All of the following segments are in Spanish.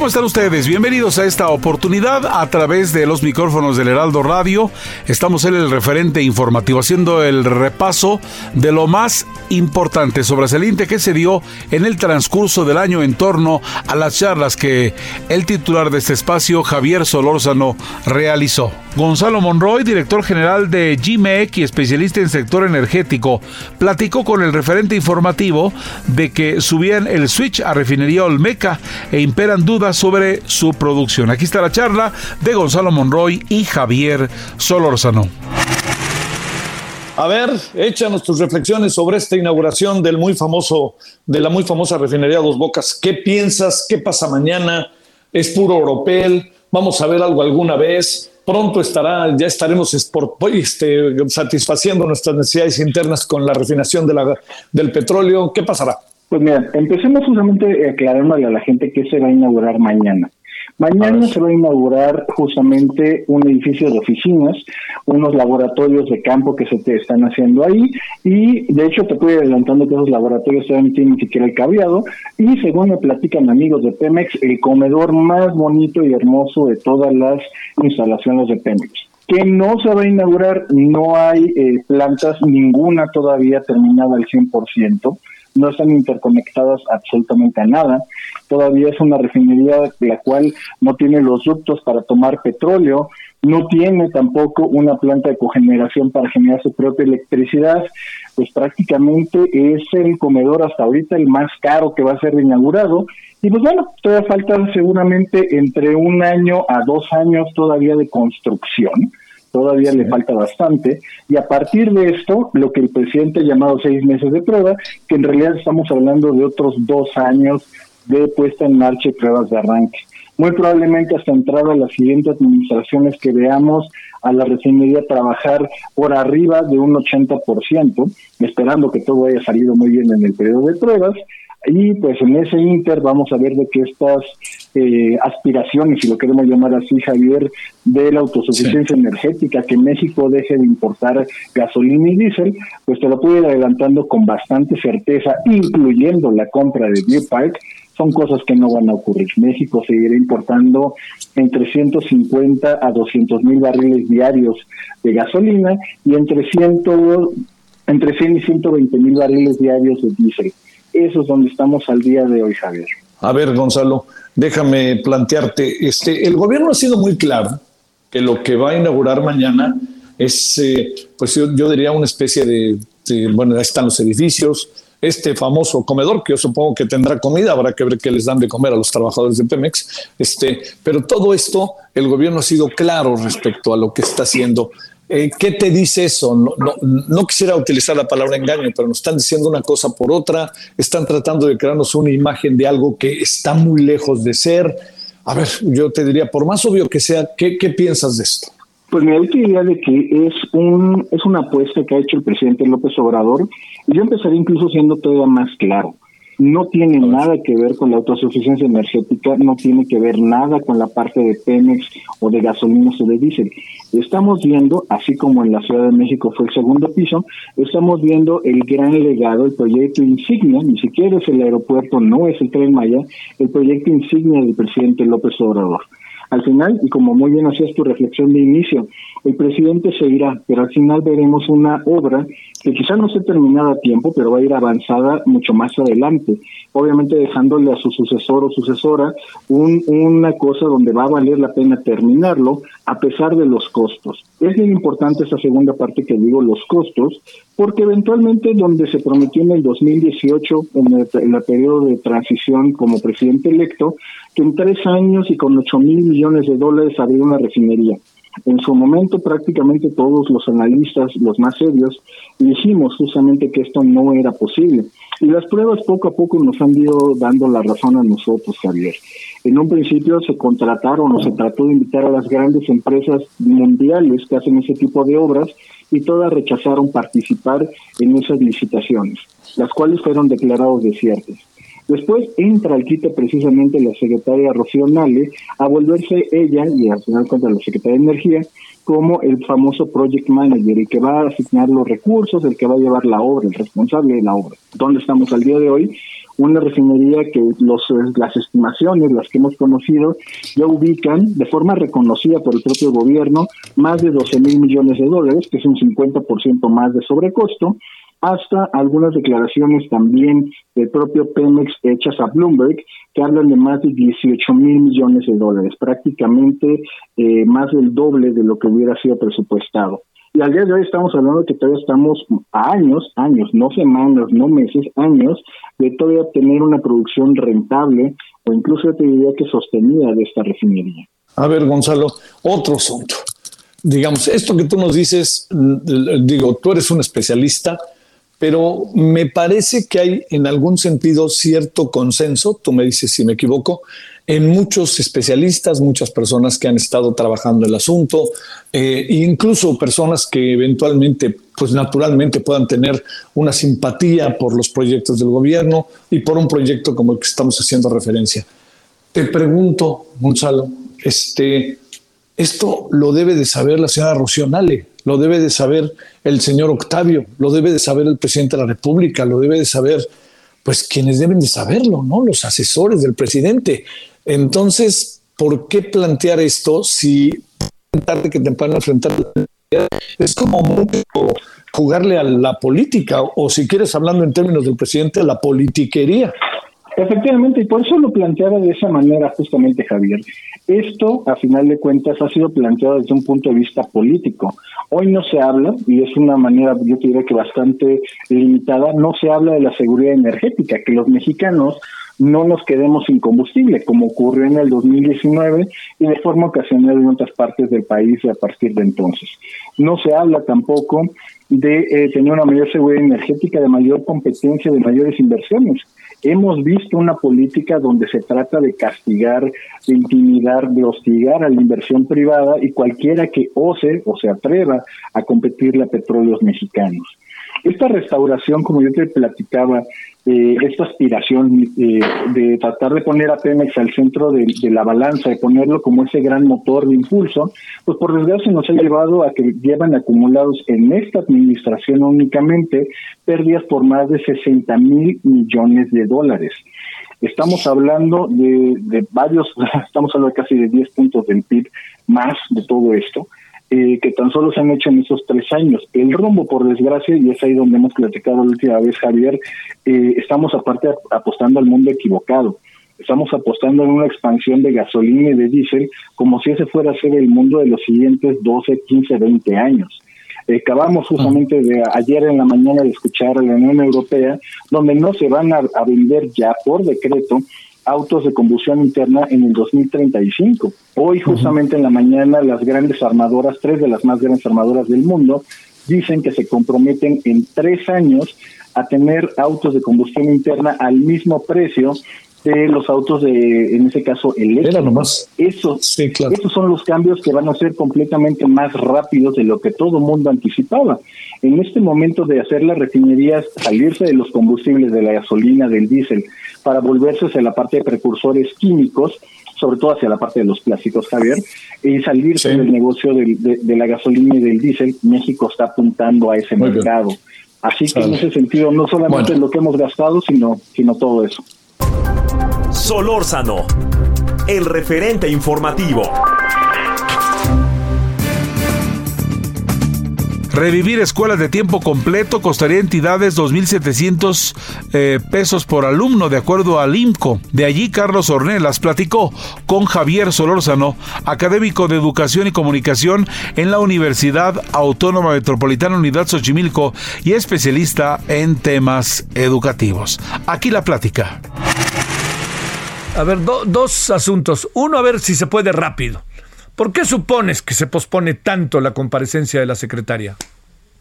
¿Cómo están ustedes? Bienvenidos a esta oportunidad a través de los micrófonos del Heraldo Radio. Estamos en el referente informativo haciendo el repaso de lo más importante sobresaliente que se dio en el transcurso del año en torno a las charlas que el titular de este espacio, Javier Solórzano, realizó. Gonzalo Monroy, director general de GMEC y especialista en sector energético, platicó con el referente informativo de que subían el switch a refinería Olmeca e imperan dudas sobre su producción. Aquí está la charla de Gonzalo Monroy y Javier Solórzano. A ver, échanos tus reflexiones sobre esta inauguración del muy famoso, de la muy famosa refinería Dos Bocas. ¿Qué piensas? ¿Qué pasa mañana? ¿Es puro oropel? ¿Vamos a ver algo alguna vez? Pronto estará, ya estaremos este, satisfaciendo nuestras necesidades internas con la refinación del petróleo. ¿Qué pasará? Pues mira, empecemos justamente aclarándole a la gente qué se va a inaugurar mañana. Mañana se va a inaugurar justamente un edificio de oficinas, unos laboratorios de campo que se te están haciendo ahí y de hecho te estoy adelantando que esos laboratorios todavía no tienen ni siquiera el cableado y según me platican amigos de Pemex, el comedor más bonito y hermoso de todas las instalaciones de Pemex. Que no se va a inaugurar, no hay eh, plantas, ninguna todavía terminada al 100% no están interconectadas absolutamente a nada. Todavía es una refinería la cual no tiene los ductos para tomar petróleo, no tiene tampoco una planta de cogeneración para generar su propia electricidad, pues prácticamente es el comedor hasta ahorita el más caro que va a ser inaugurado. Y pues bueno, todavía faltan seguramente entre un año a dos años todavía de construcción todavía le falta bastante, y a partir de esto, lo que el presidente ha llamado seis meses de prueba, que en realidad estamos hablando de otros dos años de puesta en marcha y pruebas de arranque. Muy probablemente hasta entrar a las siguientes administraciones que veamos a la refinería trabajar por arriba de un 80%, esperando que todo haya salido muy bien en el periodo de pruebas, y pues en ese inter vamos a ver de que estas eh, aspiraciones, si lo queremos llamar así, Javier, de la autosuficiencia energética, que México deje de importar gasolina y diésel, pues te lo puedo ir adelantando con bastante certeza, incluyendo la compra de Biopark, son cosas que no van a ocurrir. México seguirá importando entre 150 a 200 mil barriles diarios de gasolina y entre, 100, entre 100 y 120 mil barriles diarios de diésel. Eso es donde estamos al día de hoy, Javier. A ver, Gonzalo, déjame plantearte, este, el gobierno ha sido muy claro que lo que va a inaugurar mañana es, eh, pues yo, diría una especie de, bueno, ahí están los edificios, este famoso comedor, que yo supongo que tendrá comida, habrá que ver qué les dan de comer a los trabajadores de Pemex, este, pero todo esto, el gobierno ha sido claro respecto a lo que está haciendo. Eh, ¿Qué te dice eso? No, quisiera utilizar la palabra engaño, pero nos están diciendo una cosa por otra, están tratando de crearnos una imagen de algo que está muy lejos de ser. A ver, yo te diría, por más obvio que sea, ¿qué, piensas de esto? Pues me diría de que es un es una apuesta que ha hecho el presidente López Obrador y yo empezaría incluso siendo todavía más claro no tiene nada que ver con la autosuficiencia energética, no tiene que ver nada con la parte de Pemex o de gasolinas o de diésel. Estamos viendo, así como en la Ciudad de México fue el segundo piso, estamos viendo el gran legado, el proyecto insignia, ni siquiera es el aeropuerto, no es el Tren Maya, el proyecto insignia del presidente López Obrador. Al final, y como muy bien hacías tu reflexión de inicio, el presidente se irá, pero al final veremos una obra que quizá no esté terminada a tiempo, pero va a ir avanzada mucho más adelante. Obviamente dejándole a su sucesor o sucesora un, una cosa donde va a valer la pena terminarlo a pesar de los costos. Es bien importante esa segunda parte que digo, los costos, porque eventualmente donde se prometió en el 2018, en el, en el periodo de transición como presidente electo, que en tres años y con ocho mil millones de dólares habría una refinería. En su momento prácticamente todos los analistas, los más serios, dijimos justamente que esto no era posible. Y las pruebas poco a poco nos han ido dando la razón a nosotros, Javier. En un principio se contrataron o se trató de invitar a las grandes empresas mundiales que hacen ese tipo de obras y todas rechazaron participar en esas licitaciones, las cuales fueron declarados desiertas. Después entra al quite precisamente la secretaria Rocío Nale a volverse ella, y al final contra la secretaria de Energía, como el famoso project manager, el que va a asignar los recursos, el que va a llevar la obra, el responsable de la obra. ¿Dónde estamos al día de hoy? Una refinería que los, las estimaciones, las que hemos conocido, ya ubican de forma reconocida por el propio gobierno más de 12 mil millones de dólares, que es un 50% más de sobrecosto, hasta algunas declaraciones también del propio Pemex hechas a Bloomberg que hablan de más de 18 mil millones de dólares, prácticamente eh, más del doble de lo que hubiera sido presupuestado. Y al día de hoy estamos hablando que todavía estamos a años, años, no semanas, no meses, años, de todavía tener una producción rentable o incluso te diría que sostenida de esta refinería. A ver, Gonzalo, otro asunto. Digamos, esto que tú nos dices, digo, tú eres un especialista, pero me parece que hay en algún sentido cierto consenso, tú me dices si me equivoco, en muchos especialistas, muchas personas que han estado trabajando el asunto, eh, incluso personas que eventualmente, pues naturalmente puedan tener una simpatía por los proyectos del gobierno y por un proyecto como el que estamos haciendo referencia. Te pregunto, Gonzalo, este, esto lo debe de saber la señora Rocío Nale, lo debe de saber el señor Octavio, lo debe de saber el presidente de la República, lo debe de saber, pues quienes deben de saberlo, ¿no? Los asesores del presidente. Entonces, ¿por qué plantear esto si tarde que temprano enfrentar es como jugarle a la política o si quieres hablando en términos del presidente, la politiquería? Efectivamente, y por eso lo planteaba de esa manera justamente Javier. Esto, a final de cuentas, ha sido planteado desde un punto de vista político. Hoy no se habla, y es una manera, yo diría que bastante limitada, no se habla de la seguridad energética, que los mexicanos no nos quedemos sin combustible, como ocurrió en el 2019 y de forma ocasional en otras partes del país a partir de entonces. No se habla tampoco de eh, tener una mayor seguridad energética, de mayor competencia, de mayores inversiones. Hemos visto una política donde se trata de castigar, de intimidar, de hostigar a la inversión privada y cualquiera que ose o se atreva a competirle a petróleos mexicanos. Esta restauración, como yo te platicaba, eh, esta aspiración eh, de tratar de poner a Pemex al centro de, la balanza, de ponerlo como ese gran motor de impulso, pues por desgracia nos ha llevado a que llevan acumulados en esta administración únicamente pérdidas por más de 60 mil millones de dólares. Estamos hablando de, de varios, estamos hablando casi de 10 puntos del PIB más de todo esto. Eh, que tan solo se han hecho en esos tres años. El rumbo, por desgracia, y es ahí donde hemos platicado la última vez, Javier, eh, estamos aparte apostando al mundo equivocado. Estamos apostando en una expansión de gasolina y de diésel como si ese fuera a ser el mundo de los siguientes 12, 15, 20 años. Eh, acabamos justamente de ayer en la mañana de escuchar a la Unión Europea, donde no se van a vender ya por decreto autos de combustión interna en el 2035. Hoy justamente en la mañana las grandes armadoras, tres de las más grandes armadoras del mundo, dicen que se comprometen en tres años a tener autos de combustión interna al mismo precio de los autos de, en ese caso, eléctricos. Esos, sí, claro. esos son los cambios que van a ser completamente más rápidos de lo que todo el mundo anticipaba. En este momento de hacer las refinerías, salirse de los combustibles, de la gasolina, del diésel, para volverse hacia la parte de precursores químicos, sobre todo hacia la parte de los plásticos, Javier, y salirse del negocio de, la gasolina y del diésel, México está apuntando a ese mercado. Así que en ese sentido, no solamente lo que hemos gastado, sino, sino todo eso. Solórzano, el referente informativo. Revivir escuelas de tiempo completo costaría a entidades 2.700 eh, pesos por alumno, de acuerdo al IMCO. De allí, Carlos Ornelas platicó con Javier Solórzano, académico de Educación y Comunicación en la Universidad Autónoma Metropolitana Unidad Xochimilco y especialista en temas educativos. Aquí la plática. A ver, dos asuntos. Uno, a ver si se puede rápido. ¿Por qué supones que se pospone tanto la comparecencia de la secretaria?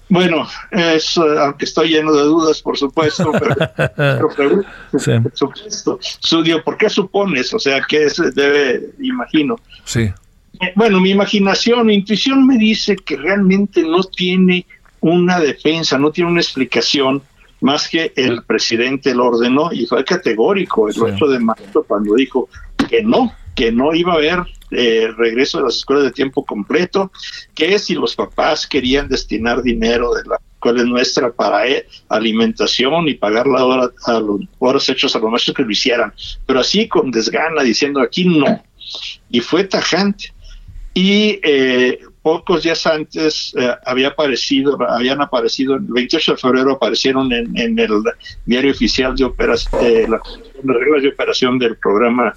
Bueno, es, eh, aunque estoy lleno de dudas, por supuesto, pero, por supuesto. ¿por qué supones? O sea, ¿qué se debe, imagino? Sí. Eh, bueno, mi imaginación, mi intuición me dice que realmente no tiene una defensa, no tiene una explicación más que el presidente lo ordenó y fue categórico el 8 de marzo cuando dijo que no, que no iba a haber eh, regreso de las escuelas de tiempo completo, que si los papás querían destinar dinero de la escuela nuestra para eh, alimentación y pagar la hora a los horas hechos a los maestros que lo hicieran, pero así con desgana diciendo aquí no. Y fue tajante. Y eh, pocos días antes había aparecido, habían aparecido, el 28 de febrero aparecieron en, el diario oficial de operación, las reglas de operación del programa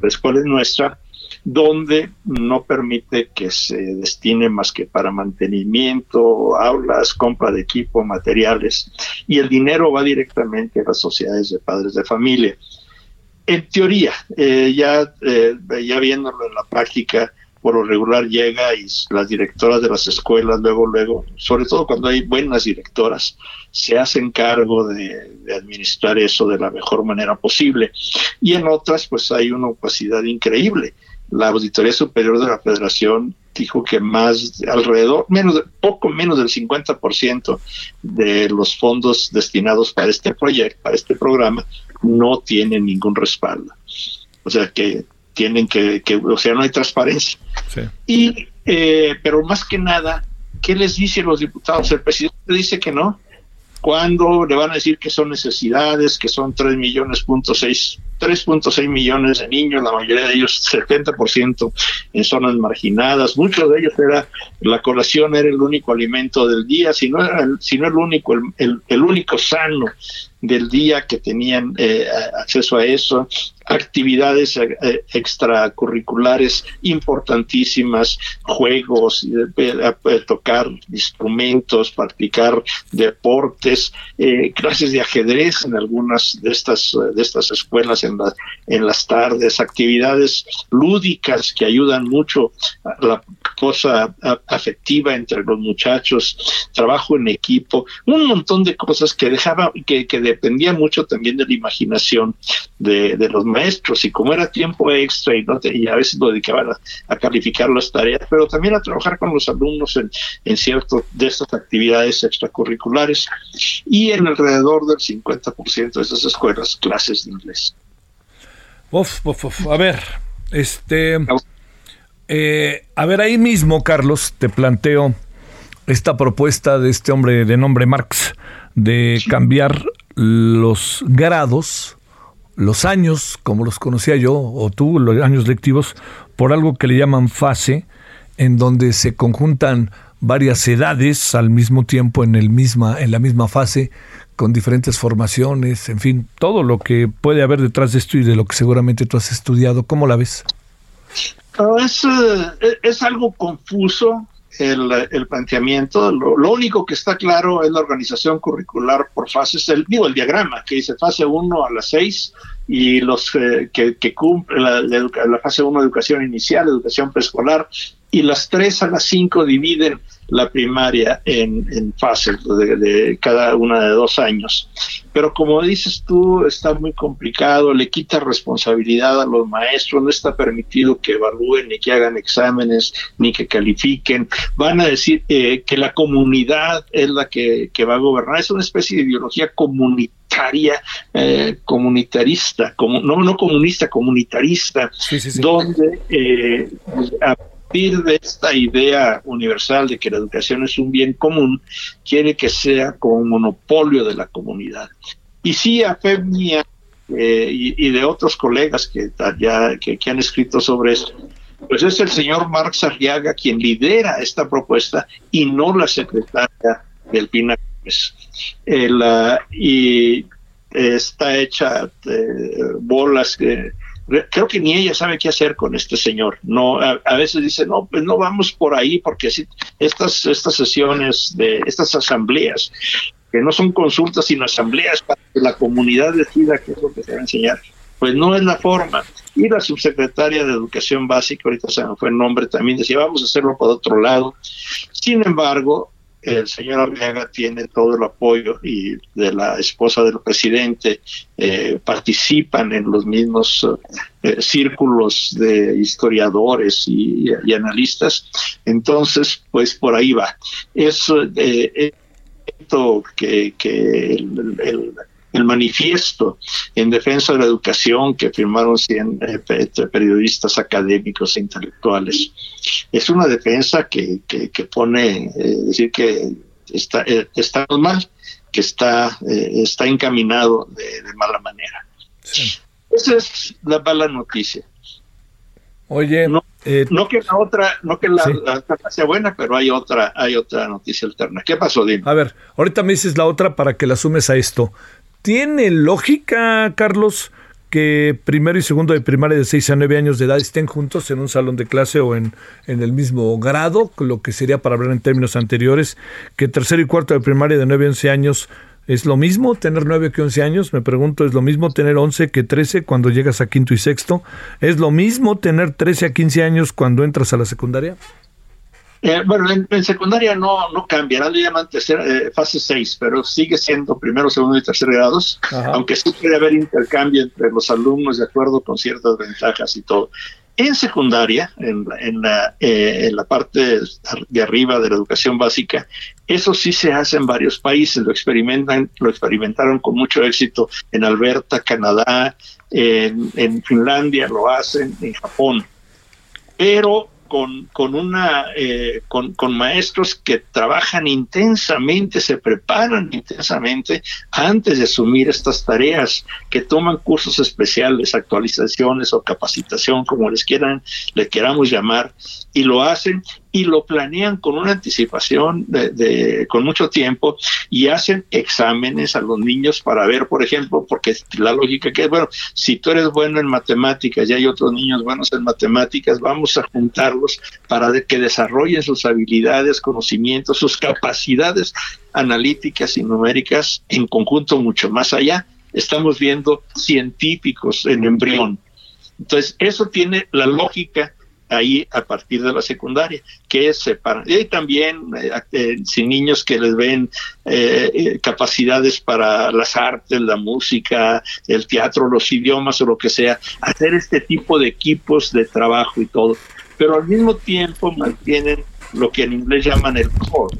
La Escuela Nuestra, donde no permite que se destine más que para mantenimiento, aulas, compra de equipo, materiales, y el dinero va directamente a las sociedades de padres de familia. En teoría, eh, ya, eh, ya viéndolo en la práctica, por lo regular llega y las directoras de las escuelas, luego, luego, sobre todo cuando hay buenas directoras, se hacen cargo de, administrar eso de la mejor manera posible. Y en otras, pues hay una opacidad increíble la Auditoría Superior de la Federación dijo que más alrededor, menos de, poco menos del 50% de los fondos destinados para este proyecto, para este programa, no tienen ningún respaldo. O sea que tienen que, que o sea, no hay transparencia. Y, eh, pero más que nada, ¿qué les dicen los diputados? El presidente dice que no. ¿Cuándo le van a decir que son necesidades, que son 3 millones, punto 6 3.6 millones de niños, la mayoría de ellos 70% en zonas marginadas, muchos de ellos era la colación era el único alimento del día, si no era el, si no el único el, el, único sano del día que tenían eh, acceso a eso, actividades eh, eh, extracurriculares importantísimas, juegos, tocar instrumentos, practicar deportes, clases de ajedrez en algunas de estas de estas escuelas en, en las tardes, actividades lúdicas que ayudan mucho a la cosa afectiva entre los muchachos, trabajo en equipo, un montón de cosas que dejaba, que, que dependía mucho también de la imaginación de, los maestros y como era tiempo extra y, no y a veces lo dedicaban a, calificar las tareas, pero también a trabajar con los alumnos en, en cierto de estas actividades extracurriculares y en alrededor del 50% de esas escuelas clases de inglés. Uf, A ver, este. Eh, a ver, ahí mismo, Carlos, te planteo esta propuesta de este hombre de nombre Marx de cambiar los grados, los años, como los conocía yo, o tú, los años lectivos, por algo que le llaman fase, en donde se conjuntan varias edades al mismo tiempo en, el misma, en la misma fase, con diferentes formaciones, en fin, todo lo que puede haber detrás de esto y de lo que seguramente tú has estudiado. ¿Cómo la ves? Es, eh, es algo confuso el, planteamiento. Lo, único que está claro es la organización curricular por fases, el, digo, el diagrama que dice fase 1 a las 6 y los eh, que, que cumplen la, la, fase 1 educación inicial, educación preescolar, y las 3 a las 5 dividen la primaria en, en fases de, cada una de dos años. Pero como dices tú, está muy complicado, le quita responsabilidad a los maestros, no está permitido que evalúen, ni que hagan exámenes, ni que califiquen. Van a decir eh, que la comunidad es la que, va a gobernar. Es una especie de ideología comunitaria, eh, comunitarista, como, no, no comunista, comunitarista, donde eh, partir de esta idea universal de que la educación es un bien común, quiere que sea como un monopolio de la comunidad. Y sí, a fe mía, y, de otros colegas que, ya, que, han escrito sobre esto, pues es el señor Marx Arriaga quien lidera esta propuesta y no la secretaria del PINA. y está hecha bolas que creo que ni ella sabe qué hacer con este señor. No, a, veces dice, no, pues no vamos por ahí porque si, estas, estas sesiones de estas asambleas, que no son consultas sino asambleas para que la comunidad decida qué es lo que se va a enseñar, pues no es la forma. Y la subsecretaria de Educación Básica, ahorita se me fue el nombre, también decía, vamos a hacerlo por otro lado. Sin embargo, el señor Arriaga tiene todo el apoyo y de la esposa del presidente eh, participan en los mismos eh, círculos de historiadores y, analistas. Entonces, pues por ahí va. Es eh, que, que el el manifiesto en defensa de la educación que firmaron 100 eh, periodistas académicos e intelectuales. Es una defensa que, que, pone, eh, decir que está, eh, está mal, que está, está encaminado de, mala manera. Esa es la mala noticia. Oye, no, no, que la otra, no que la, sea buena, pero hay otra, hay otra noticia alterna. ¿Qué pasó, Dime? A ver, ahorita me dices la otra para que la sumes a esto. ¿Tiene lógica, Carlos, que primero y segundo de primaria de 6 a 9 años de edad estén juntos en un salón de clase o en, en el mismo grado, lo que sería para hablar en términos anteriores, que tercero y cuarto de primaria de 9 a 11 años ¿Es lo mismo tener 9 que 11 años? Me pregunto, ¿es lo mismo tener 11 que 13 cuando llegas a quinto y sexto? ¿Es lo mismo tener 13 a 15 años cuando entras a la secundaria? Eh, bueno, en, secundaria no, no cambia, le llaman eh, fase 6, pero sigue siendo primero, segundo y tercer grados, aunque sí puede haber intercambio entre los alumnos de acuerdo con ciertas ventajas y todo. En secundaria, en, en, la, eh, en la parte de arriba de la educación básica, eso sí se hace en varios países, lo experimentan, lo experimentaron con mucho éxito en Alberta, Canadá, en, en Finlandia lo hacen, en Japón. Pero con, con, una, eh, con, con, maestros que trabajan intensamente, se preparan intensamente antes de asumir estas tareas, que toman cursos especiales, actualizaciones o capacitación, como les quieran, le queramos llamar, y lo hacen y lo planean con una anticipación de, con mucho tiempo y hacen exámenes a los niños para ver, por ejemplo, porque la lógica que es, bueno, si tú eres bueno en matemáticas y hay otros niños buenos en matemáticas, vamos a juntarlos para que desarrollen sus habilidades, conocimientos, sus capacidades analíticas y numéricas en conjunto mucho más allá. Estamos viendo científicos en embrión. Entonces, eso tiene la lógica ahí a partir de la secundaria, que es separar. Y también eh, eh, sin niños que les ven eh, capacidades para las artes, la música, el teatro, los idiomas o lo que sea, hacer este tipo de equipos de trabajo y todo. Pero al mismo tiempo mantienen lo que en inglés llaman el core,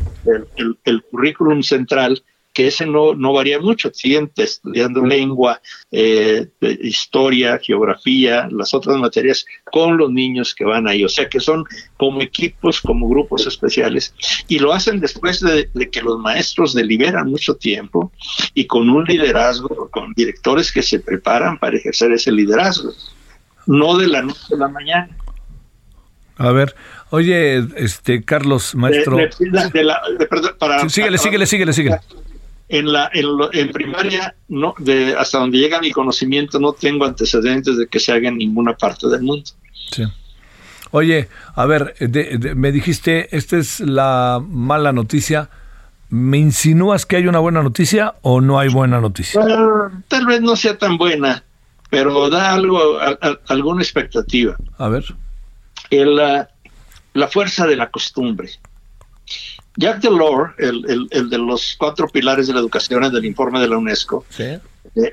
el currículum central, que ese no, no varía mucho, siguen estudiando lengua, eh, historia, geografía, las otras materias con los niños que van ahí, o sea que son como equipos, como grupos especiales, y lo hacen después de, que los maestros deliberan mucho tiempo y con un liderazgo, con directores que se preparan para ejercer ese liderazgo, no de la noche a la mañana. A ver, oye, este Carlos, maestro. síguele, síguele, síguele, síguele en la en, primaria no de hasta donde llega mi conocimiento no tengo antecedentes de que se haga en ninguna parte del mundo. Sí. oye a ver me dijiste esta es la mala noticia. Me insinúas que hay una buena noticia o no hay buena noticia tal vez no sea tan buena pero da algo alguna expectativa. A ver. El, la, la fuerza de la costumbre Jack Delors, el, el, de los cuatro pilares de la educación en el informe de la UNESCO, eh,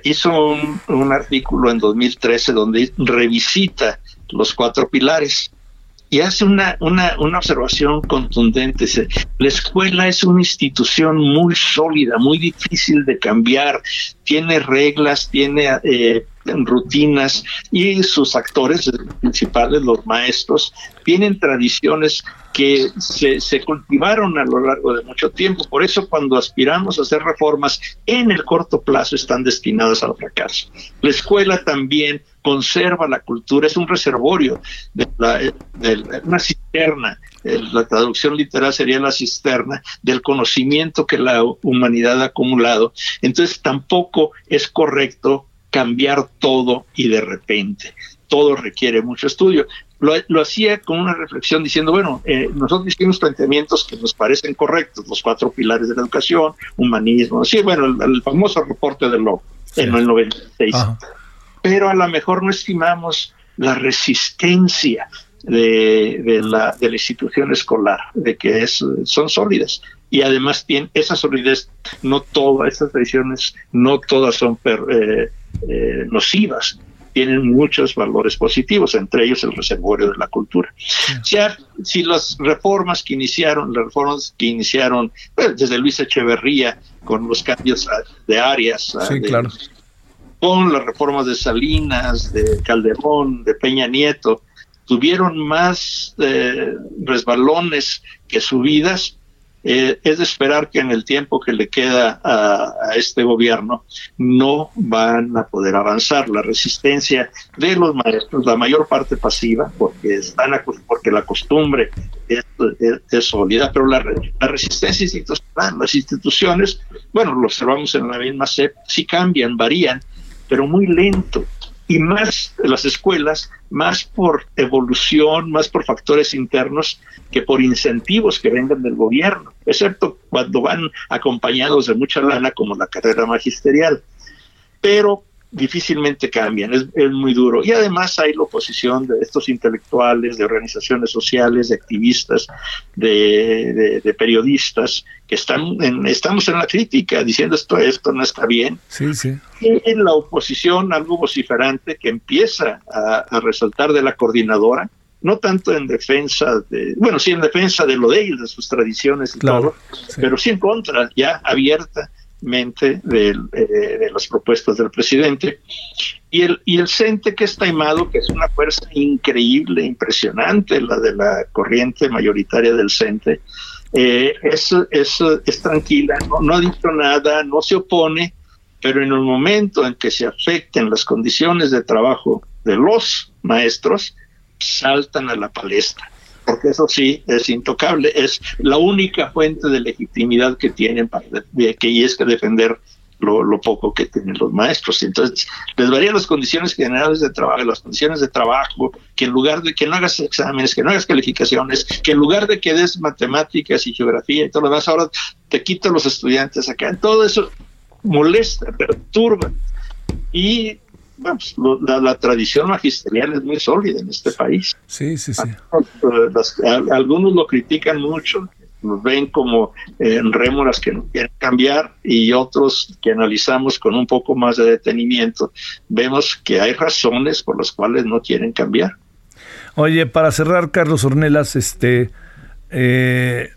hizo un, artículo en 2013 donde revisita los cuatro pilares y hace una, una, una observación contundente. Dice, la escuela es una institución muy sólida, muy difícil de cambiar, tiene reglas, tiene eh, rutinas y sus actores principales, los maestros, tienen tradiciones que se, cultivaron a lo largo de mucho tiempo. Por eso cuando aspiramos a hacer reformas en el corto plazo están destinadas al fracaso. La escuela también conserva la cultura, es un reservorio, de, la, de cisterna. La traducción literal sería la cisterna del conocimiento que la humanidad ha acumulado. Entonces tampoco es correcto cambiar todo y de repente. Todo requiere mucho estudio. Lo, hacía con una reflexión diciendo, bueno, eh, nosotros hicimos planteamientos que nos parecen correctos, los cuatro pilares de la educación, humanismo, sí, bueno, el, famoso reporte de lo en el 96. Pero a lo mejor no estimamos la resistencia de, de, la, de la institución escolar, de que es, son sólidas. Y además tiene esa solidez, no todas estas tradiciones, no todas son eh, eh, nocivas, tienen muchos valores positivos, entre ellos el reservorio de la cultura. si las reformas que iniciaron, las reformas que iniciaron pues, desde Luis Echeverría con los cambios de áreas, con las reformas de Salinas, de Calderón, de Peña Nieto, tuvieron más eh, resbalones que subidas, eh, es de esperar que en el tiempo que le queda a, este gobierno no van a poder avanzar. La resistencia de los maestros, la mayor parte pasiva, porque están porque la costumbre es, sólida, pero la, resistencia institucional, las instituciones, bueno, lo observamos en la misma SEP, sí cambian, varían, pero muy lento y más las escuelas, más por evolución, más por factores internos que por incentivos que vengan del gobierno, excepto cuando van acompañados de mucha lana como la carrera magisterial. Pero difícilmente cambian, es, muy duro. Y además hay la oposición de estos intelectuales, de organizaciones sociales, de activistas, de, periodistas, que están en, estamos en la crítica diciendo esto, esto no está bien. Sí, sí. Y en la oposición, algo vociferante que empieza a, resaltar de la coordinadora, no tanto en defensa de, bueno, sí en defensa de lo de ellos, de sus tradiciones y todo, pero sí en contra, ya abierta mente eh, de, las propuestas del presidente. Y el, y el CENTE que está taimado, que es una fuerza increíble, impresionante, la de la corriente mayoritaria del CENTE, eh, es, es, es, tranquila, no, no ha dicho nada, no se opone, pero en el momento en que se afecten las condiciones de trabajo de los maestros, saltan a la palestra porque eso sí es intocable, es la única fuente de legitimidad que tienen para que y es que defender lo, poco que tienen los maestros. Entonces, les varían las condiciones generales de trabajo, las condiciones de trabajo, que en lugar de que no hagas exámenes, que no hagas calificaciones, que en lugar de que des matemáticas y geografía y todo lo demás, ahora te quitan los estudiantes acá. Todo eso molesta, perturba. Y pues, la, tradición magisterial es muy sólida en este país. Sí, sí, sí. algunos lo critican mucho, nos ven como eh, rémoras que no quieren cambiar y otros que analizamos con un poco más de detenimiento, vemos que hay razones por las cuales no quieren cambiar. Oye, para cerrar, Carlos Ornelas, este, eh,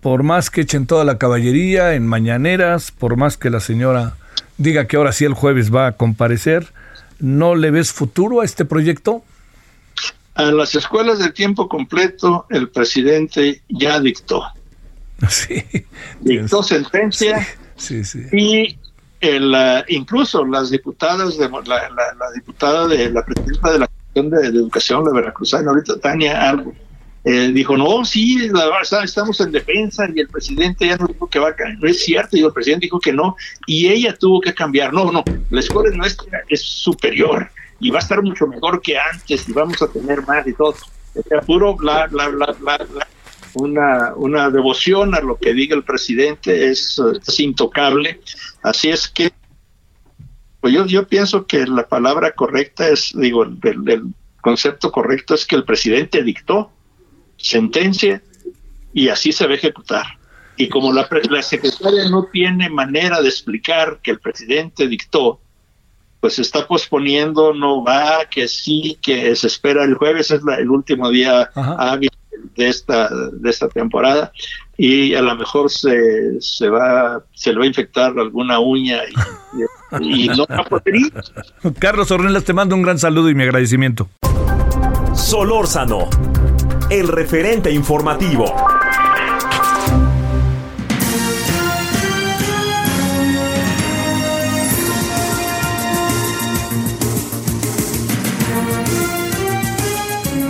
por más que echen toda la caballería en mañaneras, por más que la señora diga que ahora sí el jueves va a comparecer. ¿No le ves futuro a este proyecto? A las escuelas de tiempo completo el presidente ya dictó. Sí. Dictó sentencia sí, sí, y el, uh, incluso las diputadas de la, la, diputada de la presidenta de la Comisión de, Educación, la veracruzana, ahorita Tania Algo, eh, dijo, no, sí, la verdad, estamos en defensa y el presidente ya no dijo que va a cambiar. No es cierto, y el presidente dijo que no, y ella tuvo que cambiar. No, no, la escuela nuestra es superior y va a estar mucho mejor que antes y vamos a tener más y todo. Puro bla. Una, una devoción a lo que diga el presidente es, es intocable. Así es que, pues yo, yo pienso que la palabra correcta es, digo, el, el concepto correcto es que el presidente dictó sentencia y así se va a ejecutar. Y como la, la secretaria no tiene manera de explicar que el presidente dictó, pues está posponiendo, no va, que sí, que se espera el jueves, es el último día hábil de esta, de esta temporada, y a lo mejor se, se, va, se le va a infectar alguna uña y y no va a poder ir. Carlos Ornelas, te mando un gran saludo y mi agradecimiento. Solórzano, el referente informativo.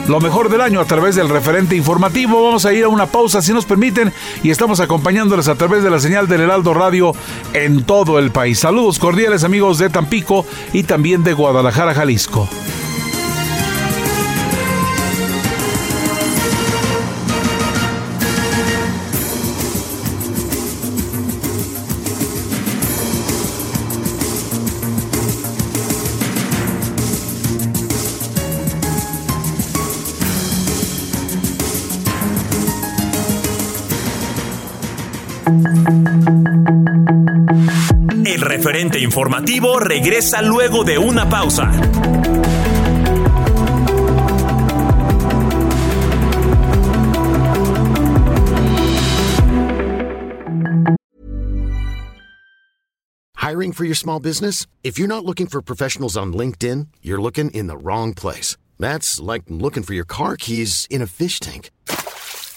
lo mejor del año a través del referente informativo. Vamos a ir a una pausa si nos permiten y estamos acompañándoles a través de la señal del Heraldo Radio en todo el país. Saludos cordiales amigos de Tampico y también de Guadalajara, Jalisco. Informativo regresa luego de una pausa. Hiring for your small business? If you're not looking for professionals on LinkedIn, you're looking in the wrong place. That's like looking for your car keys in a fish tank.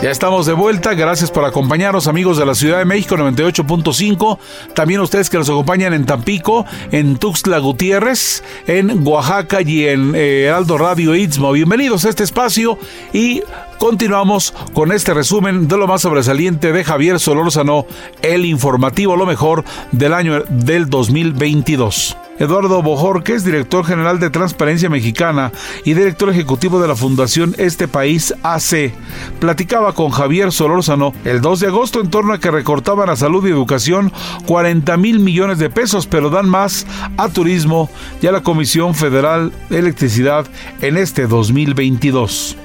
Ya estamos de vuelta, gracias por acompañarnos amigos de la Ciudad de México 98.5, también ustedes que nos acompañan en Tampico, en Tuxtla Gutiérrez, en Oaxaca y en eh, Heraldo Radio Istmo. Bienvenidos a este espacio y continuamos con este resumen de lo más sobresaliente de Javier Solórzano, el informativo, lo mejor del año del 2022. Eduardo Bojorquez, director general de Transparencia Mexicana y director ejecutivo de la Fundación Este País AC, platicaba con Javier Solórzano el 2 de agosto en torno a que recortaban a salud y educación 40 mil millones de pesos, pero dan más a turismo y a la Comisión Federal de Electricidad en este 2022.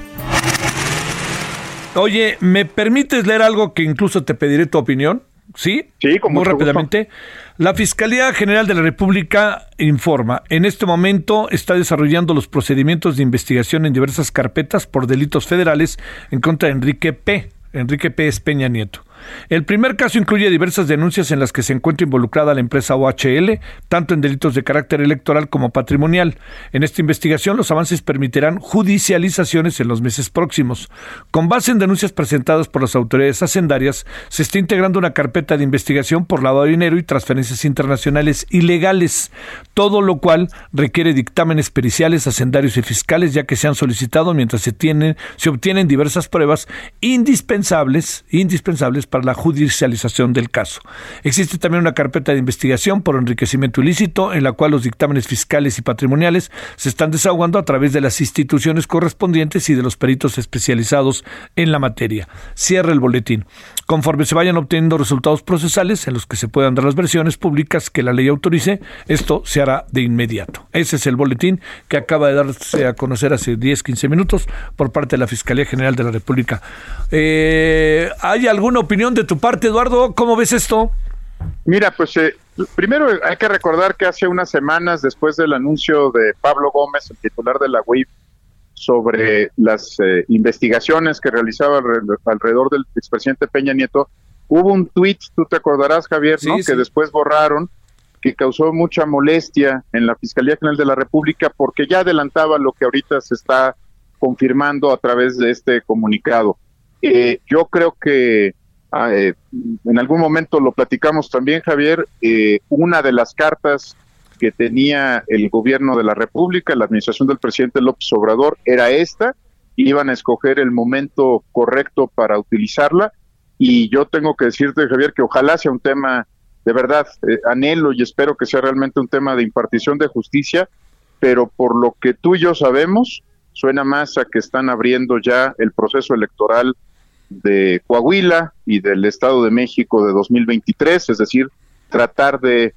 Oye, ¿me permites leer algo que incluso te pediré tu opinión? ¿Sí? Sí, como Muy rápidamente. La Fiscalía General de la República informa, en este momento está desarrollando los procedimientos de investigación en diversas carpetas por delitos federales en contra de Enrique P. Enrique P. Peña Nieto. El primer caso incluye diversas denuncias en las que se encuentra involucrada la empresa OHL, tanto en delitos de carácter electoral como patrimonial. En esta investigación, los avances permitirán judicializaciones en los meses próximos. Con base en denuncias presentadas por las autoridades hacendarias, se está integrando una carpeta de investigación por lavado de dinero y transferencias internacionales ilegales, todo lo cual requiere dictámenes periciales, hacendarios y fiscales, ya que se han solicitado mientras se, tienen, se obtienen diversas pruebas indispensables, indispensables para la judicialización del caso. Existe también una carpeta de investigación por enriquecimiento ilícito en la cual los dictámenes fiscales y patrimoniales se están desahogando a través de las instituciones correspondientes y de los peritos especializados en la materia. Cierra el boletín. Conforme se vayan obteniendo resultados procesales en los que se puedan dar las versiones públicas que la ley autorice, esto se hará de inmediato. Ese es el boletín que acaba de darse a conocer hace 10-15 minutos por parte de la Fiscalía General de la República. Eh, ¿Hay alguna opinión de tu parte, Eduardo? ¿Cómo ves esto? Mira, pues eh, primero hay que recordar que hace unas semanas, después del anuncio de Pablo Gómez, el titular de la UIF, sobre las eh, investigaciones que realizaba alrededor del expresidente Peña Nieto, hubo un tuit, tú te acordarás, Javier, ¿no? que después borraron, que causó mucha molestia en la Fiscalía General de la República porque ya adelantaba lo que ahorita se está confirmando a través de este comunicado. Eh, yo creo que ah, eh, en algún momento lo platicamos también, Javier, eh, una de las cartas que tenía el gobierno de la República, la administración del presidente López Obrador, era esta, iban a escoger el momento correcto para utilizarla. Y yo tengo que decirte, Javier, que ojalá sea un tema de verdad, eh, anhelo y espero que sea realmente un tema de impartición de justicia, pero por lo que tú y yo sabemos, suena más a que están abriendo ya el proceso electoral de Coahuila y del Estado de México de 2023, es decir, tratar de,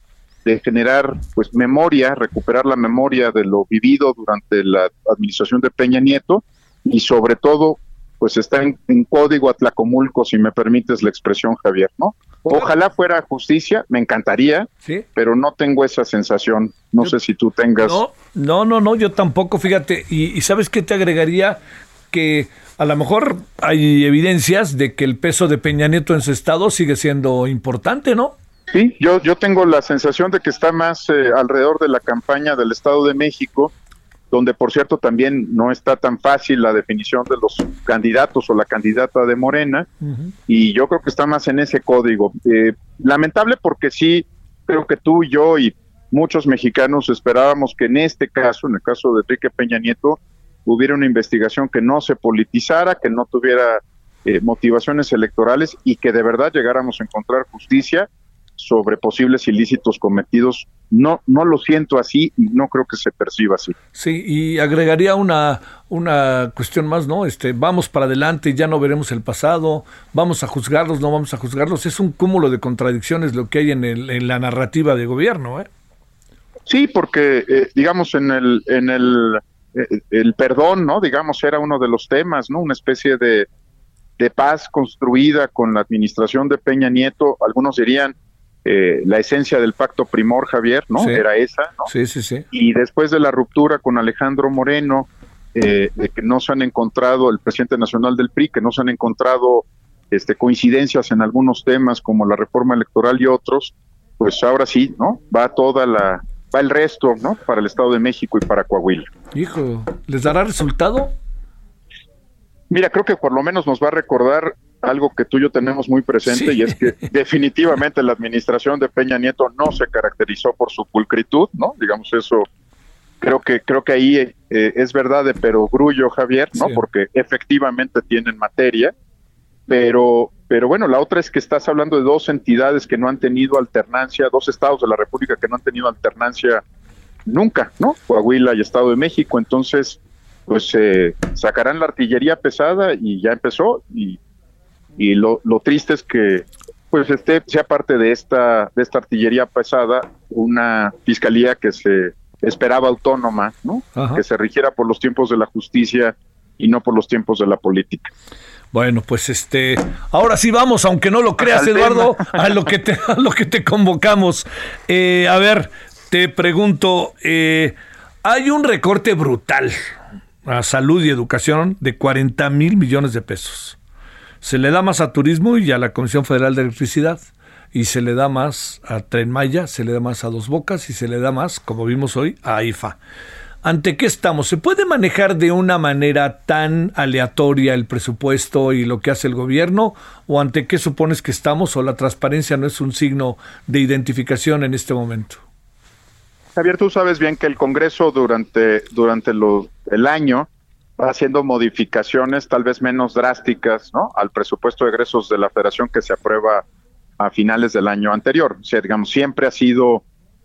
de, generar pues memoria, recuperar la memoria de lo vivido durante la administración de Peña Nieto y sobre todo pues está en, código Atlacomulco, si me permites la expresión, Javier, ¿no? Ojalá fuera justicia, me encantaría, ¿Sí? pero no tengo esa sensación. No sé si tú tengas. No, no, no, no yo tampoco, fíjate. Y, y, ¿sabes qué te agregaría? Que a lo mejor hay evidencias de que el peso de Peña Nieto en su estado sigue siendo importante, ¿no? Sí, yo, yo tengo la sensación de que está más eh, alrededor de la campaña del Estado de México donde por cierto también no está tan fácil la definición de los candidatos o la candidata de Morena, y yo creo que está más en ese código. Eh, lamentable porque sí, creo que tú y yo y muchos mexicanos esperábamos que en este caso, en el caso de Enrique Peña Nieto, hubiera una investigación que no se politizara, que no tuviera eh, motivaciones electorales y que de verdad llegáramos a encontrar justicia sobre posibles ilícitos cometidos. No, no lo siento así y no creo que se perciba así. Sí, y agregaría una, una cuestión más, ¿no? Este, vamos para adelante, ya no veremos el pasado, vamos a juzgarlos, no vamos a juzgarlos. Es un cúmulo de contradicciones lo que hay en, el, en la narrativa de gobierno, ¿eh? Sí, porque eh, digamos en el en el, eh, el perdón, ¿no? Digamos era uno de los temas, ¿no? Una especie de, de paz construida con la administración de Peña Nieto. Algunos dirían eh, la esencia del pacto primor, Javier, ¿no? Era esa, ¿no? Sí, sí, sí. Y después de la ruptura con Alejandro Moreno, eh, de que no se han encontrado, el presidente nacional del PRI, que no se han encontrado este, coincidencias en algunos temas como la reforma electoral y otros, pues ahora sí, ¿no? Va toda la, va el resto, ¿no? Para el Estado de México y para Coahuila. Hijo, ¿les dará resultado? Mira, creo que por lo menos nos va a recordar algo que tú y yo tenemos muy presente y es que definitivamente la administración de Peña Nieto no se caracterizó por su pulcritud, ¿no? Digamos eso, creo que creo que ahí eh, es verdad de perogrullo, Javier, ¿no? Porque efectivamente tienen materia, pero pero bueno, la otra es que estás hablando de dos entidades que no han tenido alternancia, dos estados de la República que no han tenido alternancia nunca, ¿no? Coahuila y Estado de México, entonces pues eh, sacarán la artillería pesada y ya empezó y y lo, lo triste es que pues este sea parte de esta de esta artillería pesada una fiscalía que se esperaba autónoma, ¿no? Que se rigiera por los tiempos de la justicia y no por los tiempos de la política. Bueno, pues este, ahora sí vamos, aunque no lo creas, Eduardo, a lo que te, a lo que te convocamos. Eh, a ver, te pregunto, eh, hay un recorte brutal a salud y educación de 40 mil millones de pesos se le da más a turismo y a la Comisión Federal de Electricidad y se le da más a Tren Maya, se le da más a Dos Bocas y se le da más, como vimos hoy, a IFA. ¿Ante qué estamos? ¿Se puede manejar de una manera tan aleatoria el presupuesto y lo que hace el gobierno? ¿O ante qué supones que estamos? ¿O la transparencia no es un signo de identificación en este momento? Javier, tú sabes bien que el Congreso durante, durante el año haciendo modificaciones tal vez menos drásticas ¿no? al presupuesto de egresos de la federación que se aprueba a finales del año anterior. O sea, digamos, siempre ha sido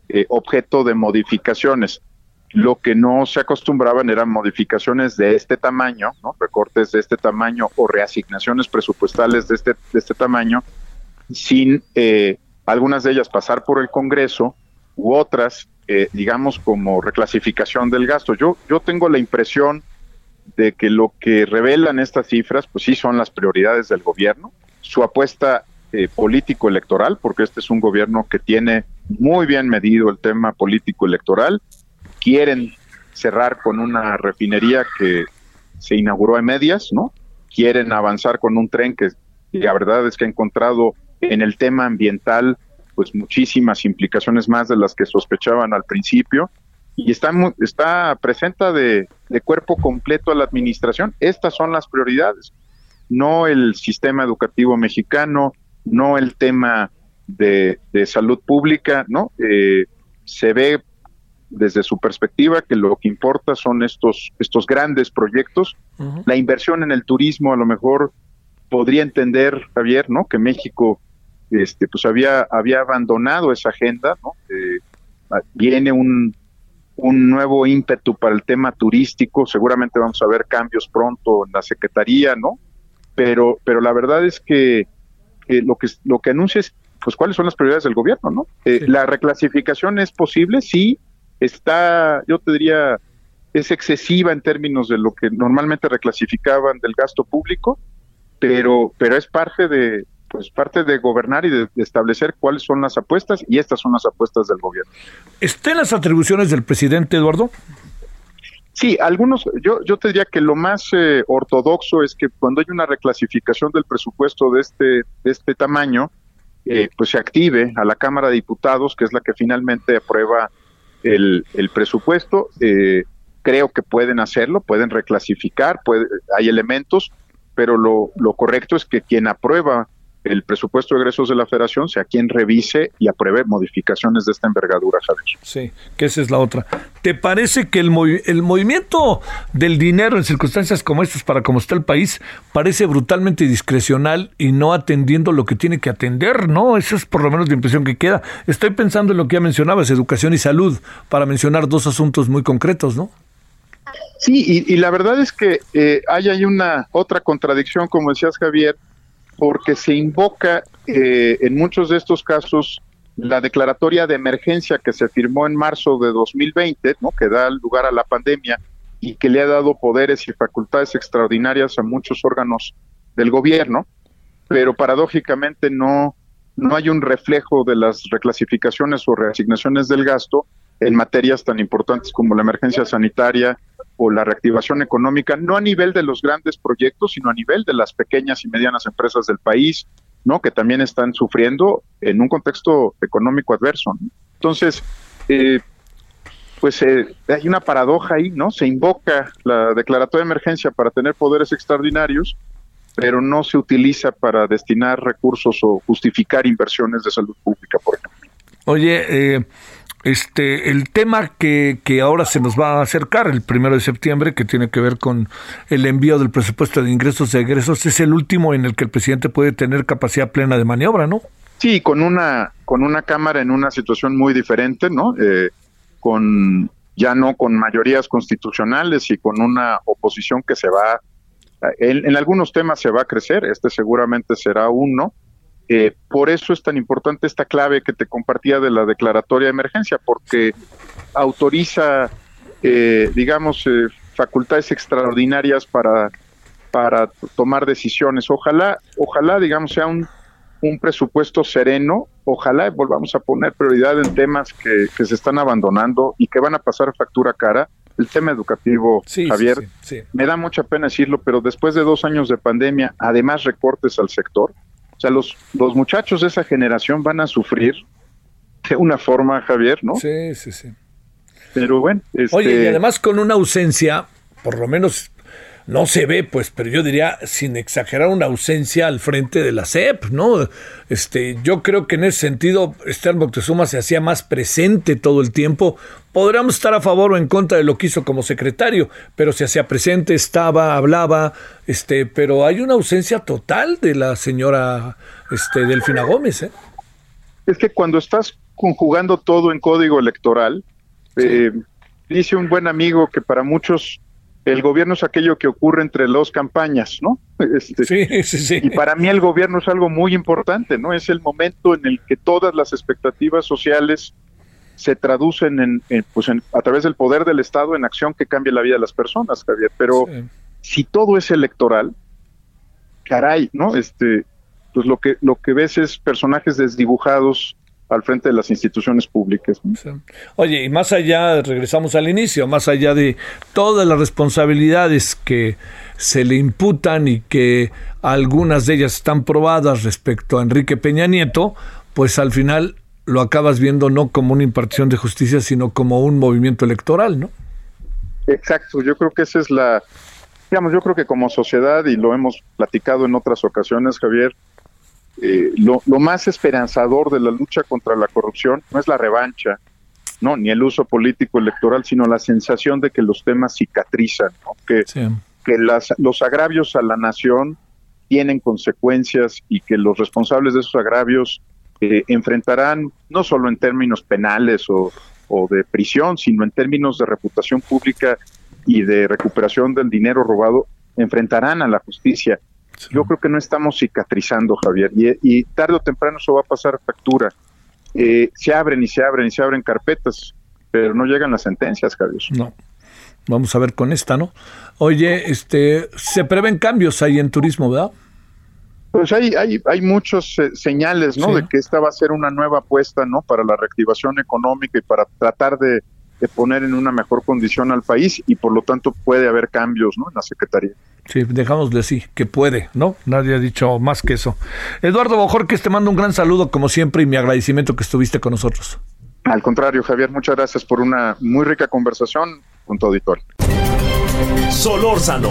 eh, objeto de modificaciones. Lo que no se acostumbraban eran modificaciones de este tamaño, ¿no? recortes de este tamaño o reasignaciones presupuestales de este, de este tamaño, sin eh, algunas de ellas pasar por el Congreso u otras, eh, digamos, como reclasificación del gasto. Yo, yo tengo la impresión de que lo que revelan estas cifras, pues sí son las prioridades del gobierno, su apuesta eh, político-electoral, porque este es un gobierno que tiene muy bien medido el tema político-electoral, quieren cerrar con una refinería que se inauguró en medias, ¿no? Quieren avanzar con un tren que la verdad es que ha encontrado en el tema ambiental pues muchísimas implicaciones más de las que sospechaban al principio y está, está presenta de, cuerpo completo a la administración. Estas son las prioridades, no el sistema educativo mexicano, no el tema de, salud pública, ¿no? Eh, se ve desde su perspectiva que lo que importa son estos, estos grandes proyectos. La inversión en el turismo a lo mejor podría entender, Javier, ¿no? Que México este, pues había, había abandonado esa agenda, ¿no? Eh, viene un, un nuevo ímpetu para el tema turístico, seguramente vamos a ver cambios pronto en la Secretaría, ¿no? Pero, pero la verdad es que lo que lo que anuncia es pues cuáles son las prioridades del gobierno, ¿no? Eh, la reclasificación es posible, sí, está, yo te diría, es excesiva en términos de lo que normalmente reclasificaban del gasto público, pero, pero es parte de, pues parte de gobernar y de, establecer cuáles son las apuestas y estas son las apuestas del gobierno. ¿Están las atribuciones del presidente Eduardo? Sí, algunos, yo, yo te diría que lo más eh, ortodoxo es que cuando hay una reclasificación del presupuesto de este, de este tamaño, eh, pues se active a la Cámara de Diputados, que es la que finalmente aprueba el, el presupuesto. Eh, creo que pueden hacerlo, pueden reclasificar, puede, hay elementos, pero lo, lo correcto es que quien aprueba el presupuesto de egresos de la federación sea quien revise y apruebe modificaciones de esta envergadura, Javier. Sí, que esa es la otra. ¿Te parece que el, el movimiento del dinero en circunstancias como estas para como está el país parece brutalmente discrecional y no atendiendo lo que tiene que atender? No, esa es por lo menos la impresión que queda. Estoy pensando en lo que ya mencionabas, educación y salud, para mencionar dos asuntos muy concretos, ¿no? Sí, y, la verdad es que eh, hay, hay una otra contradicción, como decías Javier, porque se invoca eh, en muchos de estos casos la declaratoria de emergencia que se firmó en marzo de 2020, ¿no? que da lugar a la pandemia y que le ha dado poderes y facultades extraordinarias a muchos órganos del gobierno, pero paradójicamente no, no hay un reflejo de las reclasificaciones o reasignaciones del gasto en materias tan importantes como la emergencia sanitaria, o la reactivación económica, no a nivel de los grandes proyectos, sino a nivel de las pequeñas y medianas empresas del país, ¿no? Que también están sufriendo en un contexto económico adverso. Entonces, eh, pues eh, hay una paradoja ahí, ¿no? Se invoca la declaratoria de emergencia para tener poderes extraordinarios, pero no se utiliza para destinar recursos o justificar inversiones de salud pública, por ejemplo. Oye, eh, este, el tema que, que, ahora se nos va a acercar el primero de septiembre, que tiene que ver con el envío del presupuesto de ingresos y egresos, es el último en el que el presidente puede tener capacidad plena de maniobra, ¿no? Sí, con una, con una Cámara en una situación muy diferente, ¿no? Eh, con ya no con mayorías constitucionales y con una oposición que se va, en, en algunos temas se va a crecer, este seguramente será uno, eh, por eso es tan importante esta clave que te compartía de la declaratoria de emergencia, porque autoriza, eh, digamos, eh, facultades extraordinarias para, para tomar decisiones. Ojalá, ojalá, digamos, sea un, un presupuesto sereno, ojalá volvamos a poner prioridad en temas que, que, se están abandonando y que van a pasar factura cara. El tema educativo, Javier, me da mucha pena decirlo, pero después de dos años de pandemia, además recortes al sector, sea, los, los muchachos de esa generación van a sufrir de una forma, Javier, ¿no? Sí, sí, sí. Pero bueno. Este... Oye, y además con una ausencia, por lo menos no se ve, pues, pero yo diría, sin exagerar, una ausencia al frente de la CEP, ¿no? Este, yo creo que en ese sentido, Esteban Moctezuma se hacía más presente todo el tiempo. Podríamos estar a favor o en contra de lo que hizo como secretario, pero se hacía presente, estaba, hablaba, este, pero hay una ausencia total de la señora este, Delfina Gómez, ¿eh? Es que cuando estás conjugando todo en código electoral, eh, dice un buen amigo que para muchos el gobierno es aquello que ocurre entre dos campañas, ¿no? Este, sí, sí, sí. Y para mí el gobierno es algo muy importante, ¿no? Es el momento en el que todas las expectativas sociales se traducen en, pues a través del poder del Estado en acción que cambie la vida de las personas, Javier. Pero si todo es electoral, caray, ¿no? Este, pues lo que lo que ves es personajes desdibujados al frente de las instituciones públicas. Oye, y más allá, regresamos al inicio, más allá de todas las responsabilidades que se le imputan y que algunas de ellas están probadas respecto a Enrique Peña Nieto, pues al final lo acabas viendo no como una impartición de justicia, sino como un movimiento electoral, ¿no? Exacto, yo creo que esa es la, digamos, yo creo que como sociedad, y lo hemos platicado en otras ocasiones, Javier, eh, lo, más esperanzador de la lucha contra la corrupción no es la revancha, no, ni el uso político electoral, sino la sensación de que los temas cicatrizan, que, que las, los agravios a la nación tienen consecuencias y que los responsables de esos agravios eh, enfrentarán no solo en términos penales o, de prisión, sino en términos de reputación pública y de recuperación del dinero robado, enfrentarán a la justicia. Yo creo que no estamos cicatrizando, Javier, y, tarde o temprano eso va a pasar factura. Eh, se abren y se abren y se abren carpetas, pero no llegan las sentencias, Javier. No. Vamos a ver con esta, ¿no? Oye, este, se prevén cambios ahí en turismo, ¿verdad? Pues hay, hay, hay muchos eh, señales, ¿no? De que esta va a ser una nueva apuesta, ¿no? Para la reactivación económica y para tratar de, poner en una mejor condición al país y por lo tanto puede haber cambios, ¿no? En la Secretaría. Sí, dejámosle así, que puede, ¿no? Nadie ha dicho más que eso. Eduardo Bojorques, te mando un gran saludo como siempre y mi agradecimiento que estuviste con nosotros. Al contrario, Javier, muchas gracias por una muy rica conversación con tu auditorio. Solórzano,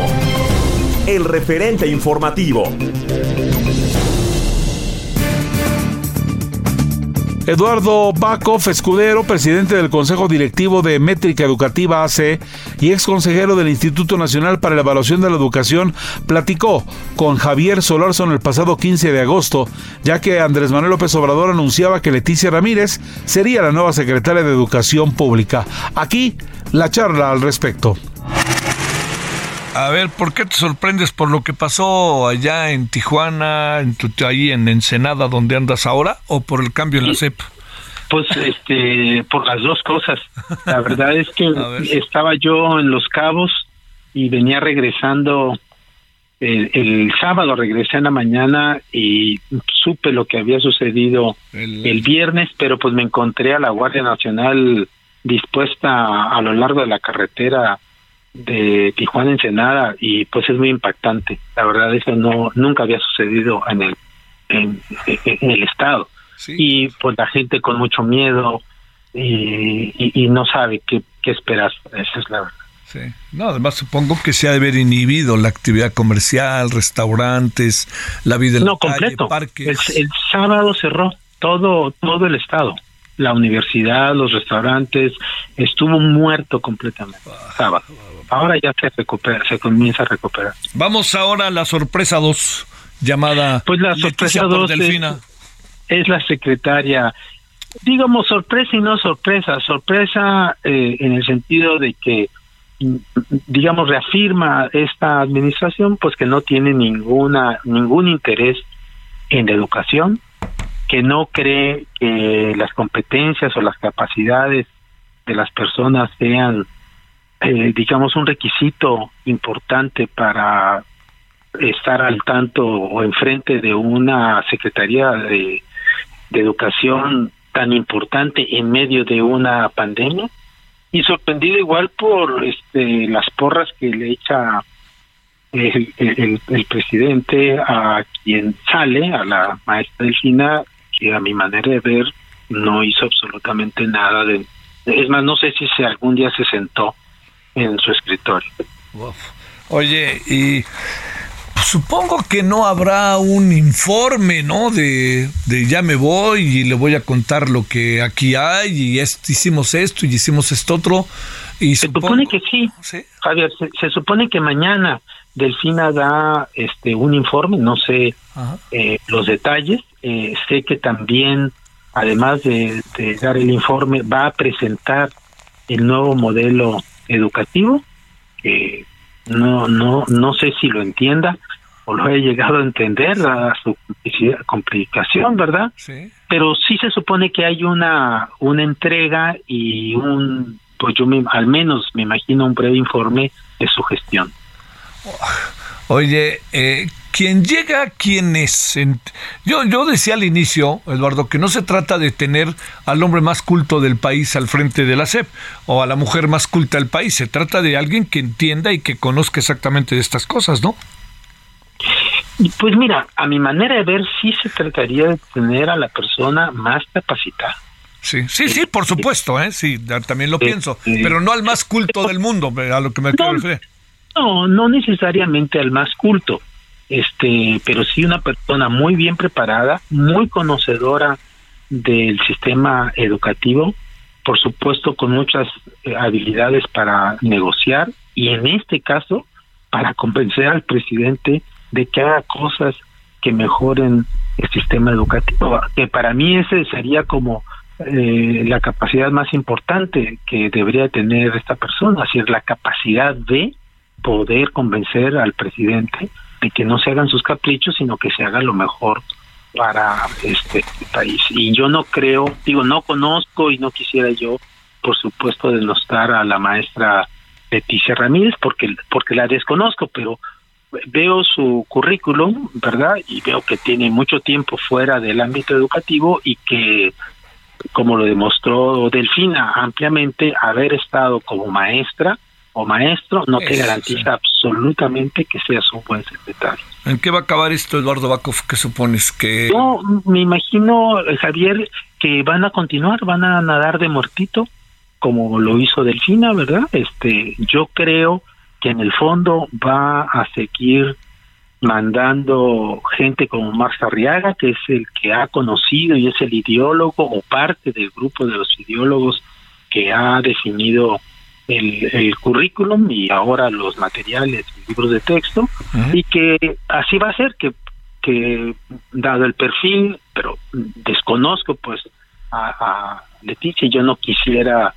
el referente informativo. Eduardo Bakov, escudero, presidente del Consejo Directivo de Métrica Educativa AC y ex consejero del Instituto Nacional para la Evaluación de la Educación, platicó con Javier Solórzano el pasado 15 de agosto, ya que Andrés Manuel López Obrador anunciaba que Leticia Ramírez sería la nueva secretaria de Educación Pública. Aquí la charla al respecto. A ver, ¿por qué te sorprendes por lo que pasó allá en Tijuana, en tu, ahí en Ensenada, donde andas ahora, o por el cambio en la CEP? Pues este, por las dos cosas. La verdad es que estaba yo en Los Cabos y venía regresando el, sábado, regresé en la mañana y supe lo que había sucedido el, el viernes, pero pues me encontré a la Guardia Nacional dispuesta a lo largo de la carretera de Tijuana Ensenada y pues es muy impactante. La verdad eso no nunca había sucedido en el en, el estado y pues la gente con mucho miedo y, no sabe qué, qué esperar. Esa es la verdad. Sí. No, además supongo que se ha de haber inhibido la actividad comercial, restaurantes, la vida en no, completo. El, el sábado cerró todo todo el estado la universidad, los restaurantes, estuvo muerto completamente. Sábado. Ahora ya se recupera, se comienza a recuperar. Vamos ahora a la sorpresa 2, llamada Pues la sorpresa 2 es, la secretaria. Digamos sorpresa y no sorpresa, sorpresa eh, en el sentido de que digamos reafirma esta administración pues que no tiene ninguna ningún interés en la educación, que no cree que las competencias o las capacidades de las personas sean eh, digamos, un requisito importante para estar al tanto o enfrente de una Secretaría de, Educación tan importante en medio de una pandemia. Y sorprendido igual por este las porras que le echa el, el, presidente a quien sale, a la maestra Delfina, que a mi manera de ver no hizo absolutamente nada de... Es más, no sé si se algún día se sentó en su escritorio. Oye, y supongo que no habrá un informe, ¿no? De, de, ya me voy y le voy a contar lo que aquí hay y hicimos esto y hicimos esto otro. Y se supone que sí, Javier, se, supone que mañana Delfina da este un informe, no sé eh, los detalles, eh, sé que también, además de, de dar el informe, va a presentar el nuevo modelo educativo, que no, no, no sé si lo entienda o lo he llegado a entender a su complicación, ¿verdad? Sí. Pero sí se supone que hay una, una entrega y un, pues yo me, al menos me imagino un breve informe de su gestión. Oye, eh, quien llega, ¿quién es? Yo, yo decía al inicio, Eduardo, que no se trata de tener al hombre más culto del país al frente de la SEP o a la mujer más culta del país. Se trata de alguien que entienda y que conozca exactamente de estas cosas, ¿no? Pues mira, a mi manera de ver, sí se trataría de tener a la persona más capacitada. Sí, sí, sí, por supuesto, ¿eh? sí, también lo pienso, pero no al más culto del mundo, a lo que me quiero referir. No, no necesariamente al más culto este, pero sí una persona muy bien preparada, muy conocedora del sistema educativo, por supuesto con muchas eh, habilidades para negociar y en este caso para convencer al presidente de que haga cosas que mejoren el sistema educativo, que para mí ese sería como eh, la capacidad más importante que debería tener esta persona, es decir, la capacidad de poder convencer al presidente de que no se hagan sus caprichos, sino que se haga lo mejor para este país. Y yo no creo, digo, no conozco y no quisiera yo, por supuesto, denostar a la maestra Leticia Ramírez porque porque la desconozco, pero veo su currículum, ¿verdad? Y veo que tiene mucho tiempo fuera del ámbito educativo y que, como lo demostró Delfina ampliamente, haber estado como maestra o maestro no te garantiza absolutamente que seas un buen secretario. ¿En qué va a acabar esto, Eduardo Bakov? ¿Qué supones que...? Yo me imagino, Javier, que van a continuar, van a nadar de muertito, como lo hizo Delfina, ¿verdad? Este, yo creo que en el fondo va a seguir mandando gente como Marx Arriaga, que es el que ha conocido y es el ideólogo o parte del grupo de los ideólogos que ha definido el, el currículum y ahora los materiales y libros de texto, y que así va a ser, que, que dado el perfil, pero desconozco pues a, a Leticia, yo no quisiera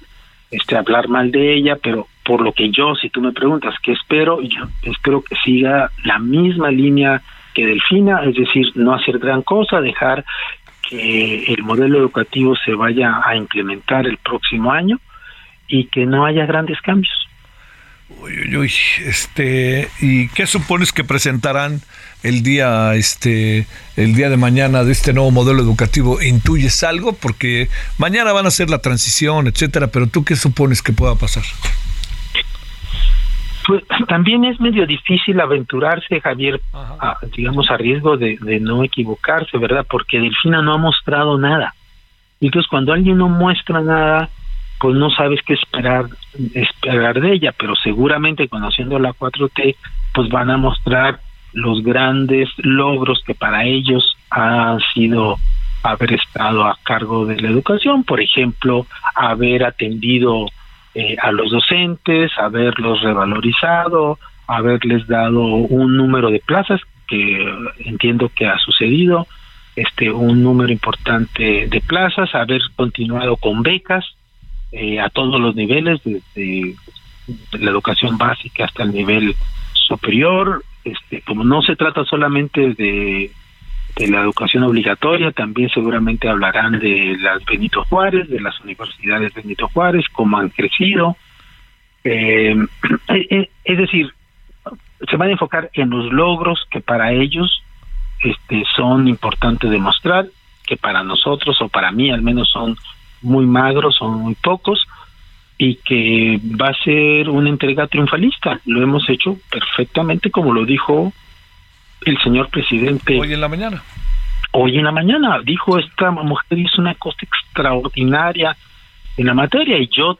este hablar mal de ella, pero por lo que yo, si tú me preguntas qué espero, yo espero que siga la misma línea que Delfina, es decir, no hacer gran cosa, dejar que el modelo educativo se vaya a implementar el próximo año y que no haya grandes cambios. Uy, uy, uy, este, ¿y qué supones que presentarán el día, este, el día de mañana de este nuevo modelo educativo? ¿Intuyes algo? Porque mañana van a hacer la transición, etcétera, pero ¿tú qué supones que pueda pasar? Pues también es medio difícil aventurarse, Javier, digamos, a riesgo de, de no equivocarse, ¿verdad? Porque Delfina no ha mostrado nada. Entonces, cuando alguien no muestra nada, pues no sabes qué esperar, de ella, pero seguramente conociendo la 4T, pues van a mostrar los grandes logros que para ellos han sido haber estado a cargo de la educación, por ejemplo, haber atendido eh, a los docentes, haberlos revalorizado, haberles dado un número de plazas que entiendo que ha sucedido, este un número importante de plazas, haber continuado con becas, eh, a todos los niveles, desde la educación básica hasta el nivel superior. Este, como no se trata solamente de, la educación obligatoria, también seguramente hablarán de las Benito Juárez, de las universidades Benito Juárez, cómo han crecido. Eh, eh, es decir, se van a enfocar en los logros que para ellos este, son importantes demostrar, que para nosotros o para mí al menos son muy magros, son muy pocos, y que va a ser una entrega triunfalista. Lo hemos hecho perfectamente como lo dijo el señor presidente. Hoy en la mañana. Hoy en la mañana dijo esta mujer hizo una cosa extraordinaria en la materia y yo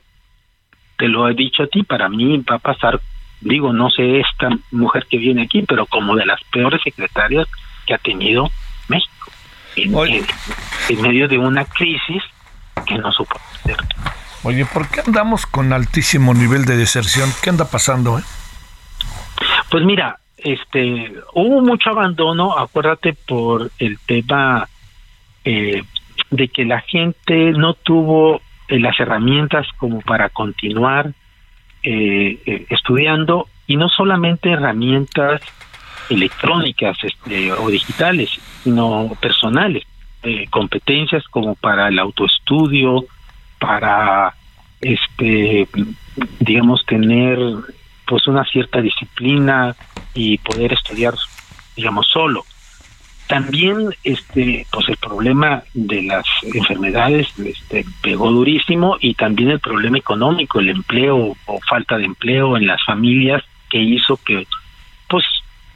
te lo he dicho a ti, para mí va a pasar, digo, no sé esta mujer que viene aquí, pero como de las peores secretarias que ha tenido México. en medio de una crisis que no supo Oye, ¿por qué andamos con altísimo nivel de deserción? ¿Qué anda pasando? Eh? Pues mira, este, hubo mucho abandono, acuérdate por el tema eh, de que la gente no tuvo eh, las herramientas como para continuar eh, estudiando y no solamente herramientas electrónicas este, o digitales, sino personales. Eh, competencias como para el autoestudio, para este digamos tener pues una cierta disciplina y poder estudiar digamos solo. También este pues el problema de las enfermedades este pegó durísimo y también el problema económico el empleo o falta de empleo en las familias que hizo que pues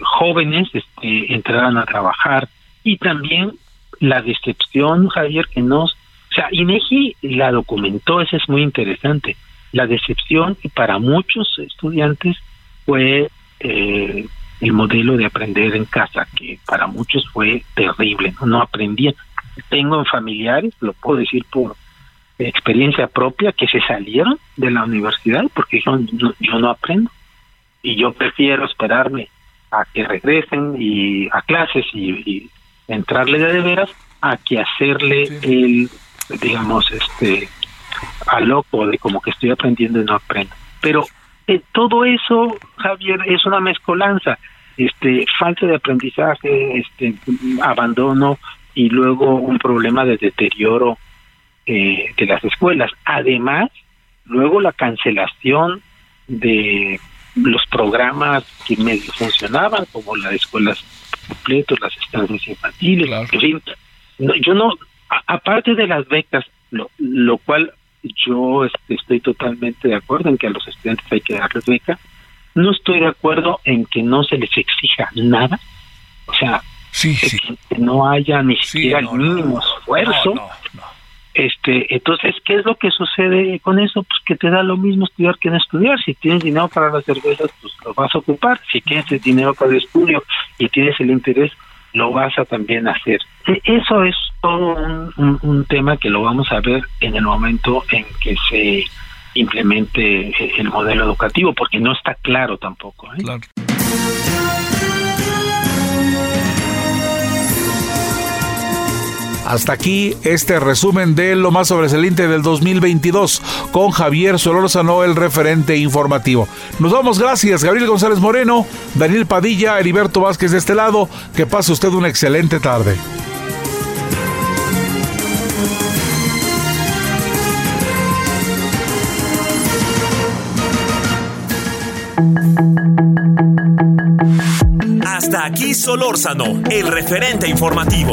jóvenes este entraran a trabajar y también la decepción, Javier, que nos... O sea, INEGI la documentó, eso es muy interesante. La decepción que para muchos estudiantes fue eh, el modelo de aprender en casa, que para muchos fue terrible, no, no aprendían. Tengo familiares, lo puedo decir por experiencia propia, que se salieron de la universidad porque yo no, yo no aprendo y yo prefiero esperarme a que regresen y a clases y, entrarle de, veras a que hacerle el digamos este a loco de como que estoy aprendiendo y no aprendo. Pero eh, todo eso Javier es una mezcolanza. Este falta de aprendizaje este abandono y luego un problema de deterioro eh, de las escuelas. Además luego la cancelación de los programas que medio funcionaban, como las escuelas completas, las estancias infantiles, en fin. yo no, aparte de las becas, lo, lo cual yo este, estoy totalmente de acuerdo en que a los estudiantes hay que darles beca, no estoy de acuerdo en que no se les exija nada, o sea, que no haya ni siquiera el mínimo esfuerzo este, entonces, ¿qué es lo que sucede con eso? Pues que te da lo mismo estudiar que no estudiar. Si tienes dinero para las cervezas, pues lo vas a ocupar. Si tienes el dinero para el estudio y tienes el interés, lo vas a también hacer. E, eso es todo un, tema que lo vamos a ver en el momento en que se implemente el modelo educativo, porque no está claro tampoco. ¿eh? Claro. Hasta aquí este resumen de lo más sobresaliente del 2022 con Javier Solórzano, el referente informativo. Nos vamos, gracias Gabriel González Moreno, Daniel Padilla, Heriberto Vázquez de este lado. Que pase usted una excelente tarde. Hasta aquí Solórzano, el referente informativo.